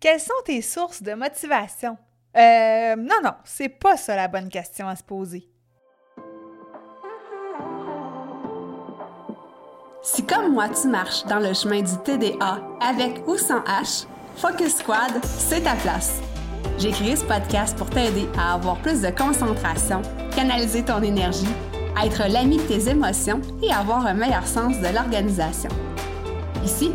Quelles sont tes sources de motivation? Euh, non, non, c'est pas ça la bonne question à se poser. Si comme moi tu marches dans le chemin du TDA avec ou sans H, Focus Squad, c'est ta place. J'ai créé ce podcast pour t'aider à avoir plus de concentration, canaliser ton énergie, être l'ami de tes émotions et avoir un meilleur sens de l'organisation. Ici,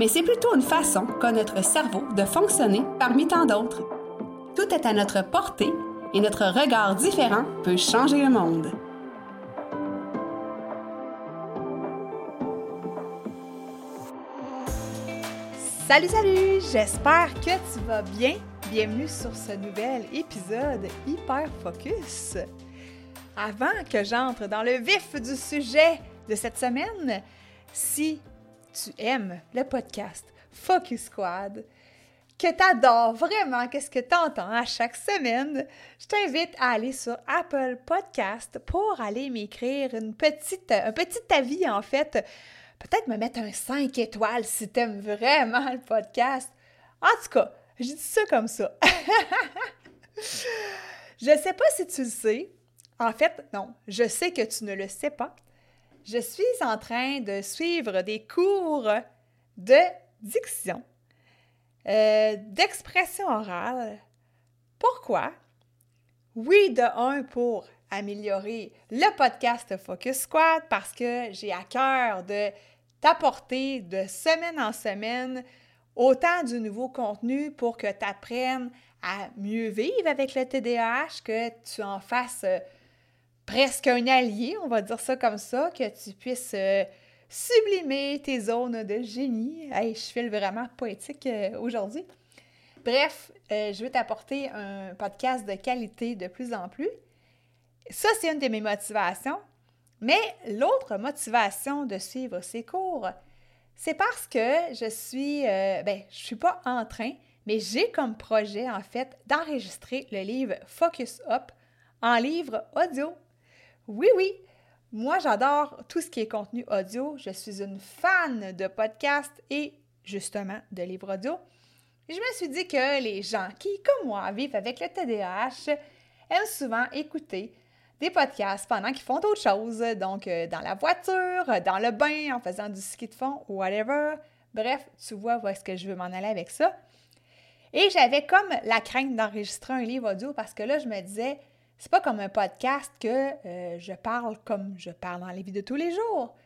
mais c'est plutôt une façon qu'a notre cerveau de fonctionner parmi tant d'autres. Tout est à notre portée et notre regard différent peut changer le monde. Salut, salut! J'espère que tu vas bien. Bienvenue sur ce nouvel épisode Hyper Focus. Avant que j'entre dans le vif du sujet de cette semaine, si tu aimes le podcast Focus Squad, que tu adores vraiment qu'est-ce que tu entends à chaque semaine, je t'invite à aller sur Apple Podcast pour aller m'écrire une petite, un petit avis en fait. Peut-être me mettre un 5 étoiles si tu aimes vraiment le podcast. En tout cas, je dis ça comme ça. je ne sais pas si tu le sais. En fait, non, je sais que tu ne le sais pas je suis en train de suivre des cours de diction, euh, d'expression orale. Pourquoi? Oui, de un, pour améliorer le podcast Focus Squad parce que j'ai à cœur de t'apporter de semaine en semaine autant du nouveau contenu pour que tu apprennes à mieux vivre avec le TDAH, que tu en fasses presque un allié, on va dire ça comme ça, que tu puisses euh, sublimer tes zones de génie. Hey, je file vraiment poétique euh, aujourd'hui. Bref, euh, je vais t'apporter un podcast de qualité de plus en plus. Ça, c'est une de mes motivations. Mais l'autre motivation de suivre ces cours, c'est parce que je suis, ben, je suis pas en train, mais j'ai comme projet, en fait, d'enregistrer le livre Focus Up en livre audio oui, oui. Moi, j'adore tout ce qui est contenu audio. Je suis une fan de podcasts et justement de livres audio. je me suis dit que les gens qui, comme moi, vivent avec le TDAH aiment souvent écouter des podcasts pendant qu'ils font d'autres choses, donc euh, dans la voiture, dans le bain, en faisant du ski de fond whatever. Bref, tu vois où est-ce que je veux m'en aller avec ça. Et j'avais comme la crainte d'enregistrer un livre audio parce que là, je me disais, c'est pas comme un podcast que euh, je parle comme je parle dans les vies de tous les jours.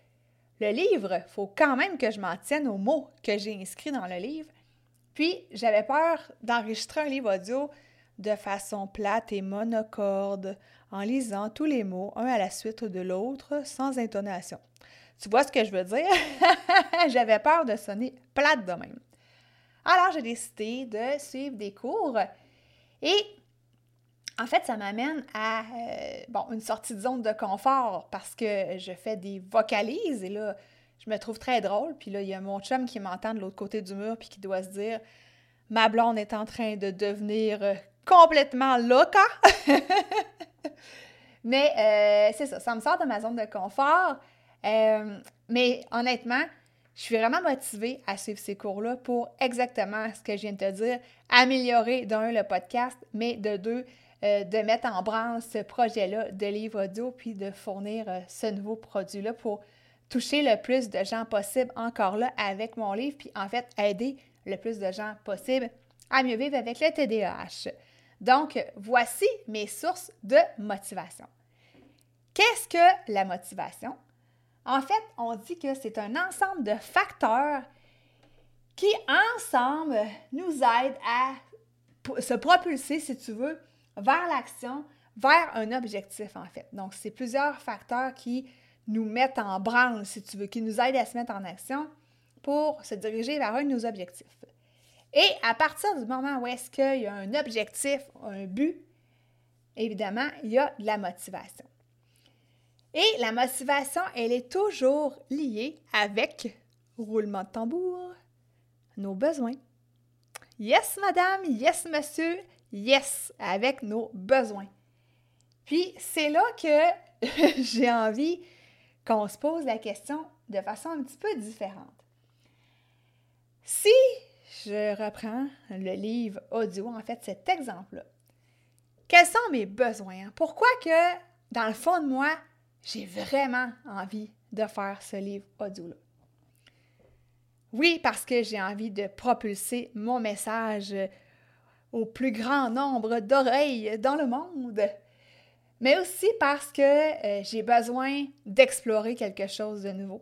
Le livre, faut quand même que je m'en tienne aux mots que j'ai inscrits dans le livre. Puis, j'avais peur d'enregistrer un livre audio de façon plate et monocorde, en lisant tous les mots, un à la suite de l'autre, sans intonation. Tu vois ce que je veux dire? j'avais peur de sonner plate de même. Alors, j'ai décidé de suivre des cours et en fait, ça m'amène à euh, bon, une sortie de zone de confort parce que je fais des vocalises et là, je me trouve très drôle. Puis là, il y a mon chum qui m'entend de l'autre côté du mur puis qui doit se dire Ma blonde est en train de devenir euh, complètement loca. mais euh, c'est ça, ça me sort de ma zone de confort. mais honnêtement, je suis vraiment motivée à suivre ces cours-là pour exactement ce que je viens de te dire, améliorer d'un le podcast, mais de deux, euh, de mettre en branle ce projet-là de livre audio, puis de fournir euh, ce nouveau produit-là pour toucher le plus de gens possible encore là avec mon livre, puis en fait aider le plus de gens possible à mieux vivre avec le TDAH. Donc, voici mes sources de motivation. Qu'est-ce que la motivation? En fait, on dit que c'est un ensemble de facteurs qui, ensemble, nous aident à se propulser, si tu veux, vers l'action, vers un objectif en fait. Donc, c'est plusieurs facteurs qui nous mettent en branle, si tu veux, qui nous aident à se mettre en action pour se diriger vers un de nos objectifs. Et à partir du moment où est-ce qu'il y a un objectif, un but, évidemment, il y a de la motivation. Et la motivation, elle est toujours liée avec, roulement de tambour, nos besoins. Yes, madame, yes, monsieur, yes, avec nos besoins. Puis c'est là que j'ai envie qu'on se pose la question de façon un petit peu différente. Si je reprends le livre audio, en fait, cet exemple-là, quels sont mes besoins? Pourquoi que, dans le fond de moi, j'ai vraiment envie de faire ce livre audio-là? Oui, parce que j'ai envie de propulser mon message au plus grand nombre d'oreilles dans le monde, mais aussi parce que euh, j'ai besoin d'explorer quelque chose de nouveau.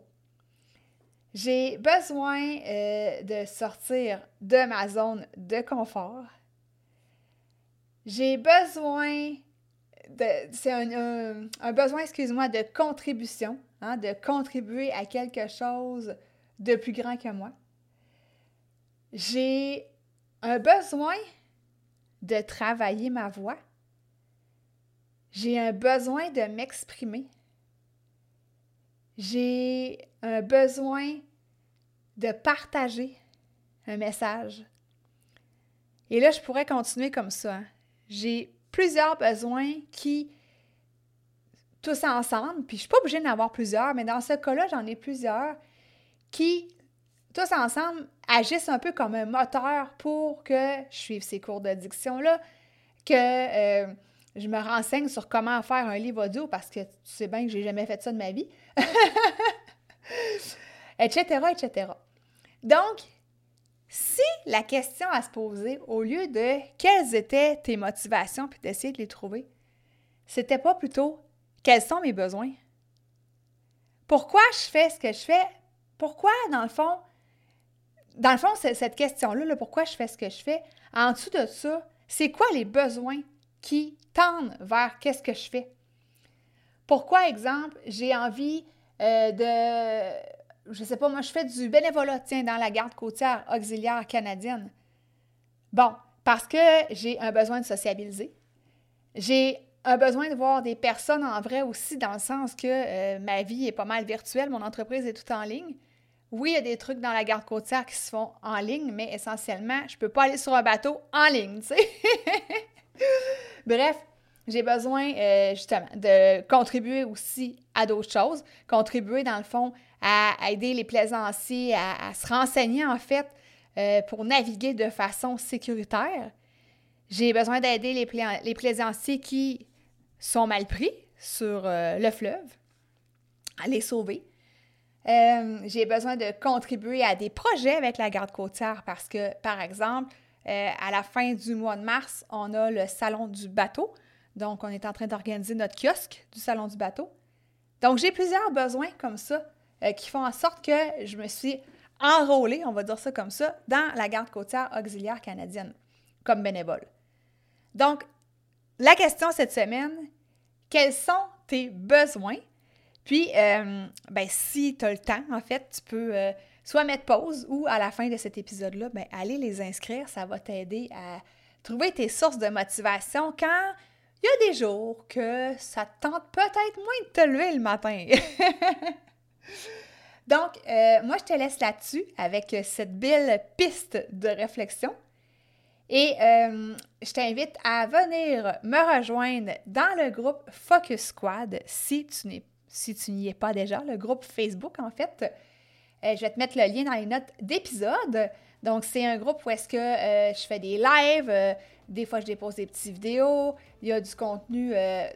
J'ai besoin euh, de sortir de ma zone de confort. J'ai besoin. C'est un, besoin, excuse-moi, de contribution, hein, de contribuer à quelque chose de plus grand que moi. J'ai un besoin de travailler ma voix. J'ai un besoin de m'exprimer. J'ai un besoin de partager un message. Et là, je pourrais continuer comme ça. Hein. J'ai plusieurs besoins qui, tous ensemble, puis je ne suis pas obligée d'en avoir plusieurs, mais dans ce cas-là, j'en ai plusieurs qui, tous ensemble, agissent un peu comme un moteur pour que je suive ces cours de diction-là, que euh, je me renseigne sur comment faire un livre audio parce que tu sais bien que j'ai jamais fait ça de ma vie, etc., etc. Donc, si la question à se poser, au lieu de quelles étaient tes motivations puis d'essayer de les trouver, c'était pas plutôt quels sont mes besoins? Pourquoi je fais ce que je fais? Pourquoi, dans le fond, dans le fond, cette question-là, pourquoi je fais ce que je fais, en dessous de ça, c'est quoi les besoins qui tendent vers qu'est-ce que je fais? Pourquoi, exemple, j'ai envie euh, de, je sais pas, moi, je fais du bénévolat, tiens, dans la garde côtière auxiliaire canadienne. Bon, parce que j'ai un besoin de sociabiliser. J'ai un besoin de voir des personnes en vrai aussi, dans le sens que euh, ma vie est pas mal virtuelle, mon entreprise est tout en ligne. Oui, il y a des trucs dans la garde côtière qui se font en ligne, mais essentiellement, je ne peux pas aller sur un bateau en ligne. Bref, j'ai besoin euh, justement de contribuer aussi à d'autres choses, contribuer dans le fond à, aider les plaisanciers à, se renseigner en fait euh, pour naviguer de façon sécuritaire. J'ai besoin d'aider les, les, plaisanciers qui sont mal pris sur euh, le fleuve, à les sauver. Euh, j'ai besoin de contribuer à des projets avec la garde côtière parce que, par exemple, euh, à la fin du mois de mars, on a le salon du bateau. Donc, on est en train d'organiser notre kiosque du salon du bateau. Donc, j'ai plusieurs besoins comme ça euh, qui font en sorte que je me suis enrôlée, on va dire ça comme ça, dans la garde côtière auxiliaire canadienne comme bénévole. Donc, la question cette semaine, quels sont tes besoins? Puis, euh, ben, si tu as le temps, en fait, tu peux euh, soit mettre pause ou à la fin de cet épisode-là, ben, aller les inscrire. Ça va t'aider à trouver tes sources de motivation quand il y a des jours que ça tente peut-être moins de te lever le matin. Donc, euh, moi, je te laisse là-dessus avec cette belle piste de réflexion. Et je t'invite à venir me rejoindre dans le groupe Focus Squad si tu n'es si tu n'y es pas déjà, le groupe Facebook, en fait. Euh, je vais te mettre le lien dans les notes d'épisode. Donc, c'est un groupe où est-ce que euh, je fais des lives, euh, des fois je dépose des petites vidéos, il y a du contenu,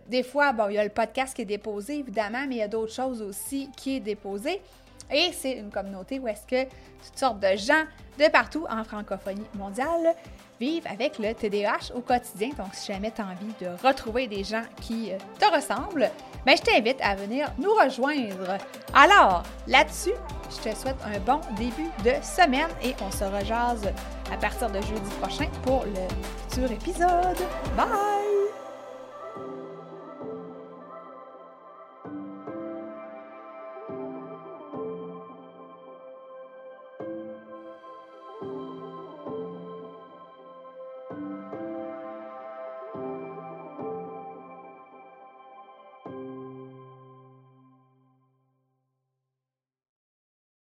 des fois, bon, il y a le podcast qui est déposé, évidemment, mais il y a d'autres choses aussi qui est déposé. Et c'est une communauté où est-ce que toutes sortes de gens de partout en francophonie mondiale vivent avec le TDAH au quotidien. Donc, si jamais tu as envie de retrouver des gens qui te ressemblent, ben, je t'invite à venir nous rejoindre. Alors, là-dessus, je te souhaite un bon début de semaine et on se rejase à partir de jeudi prochain pour le futur épisode. Bye!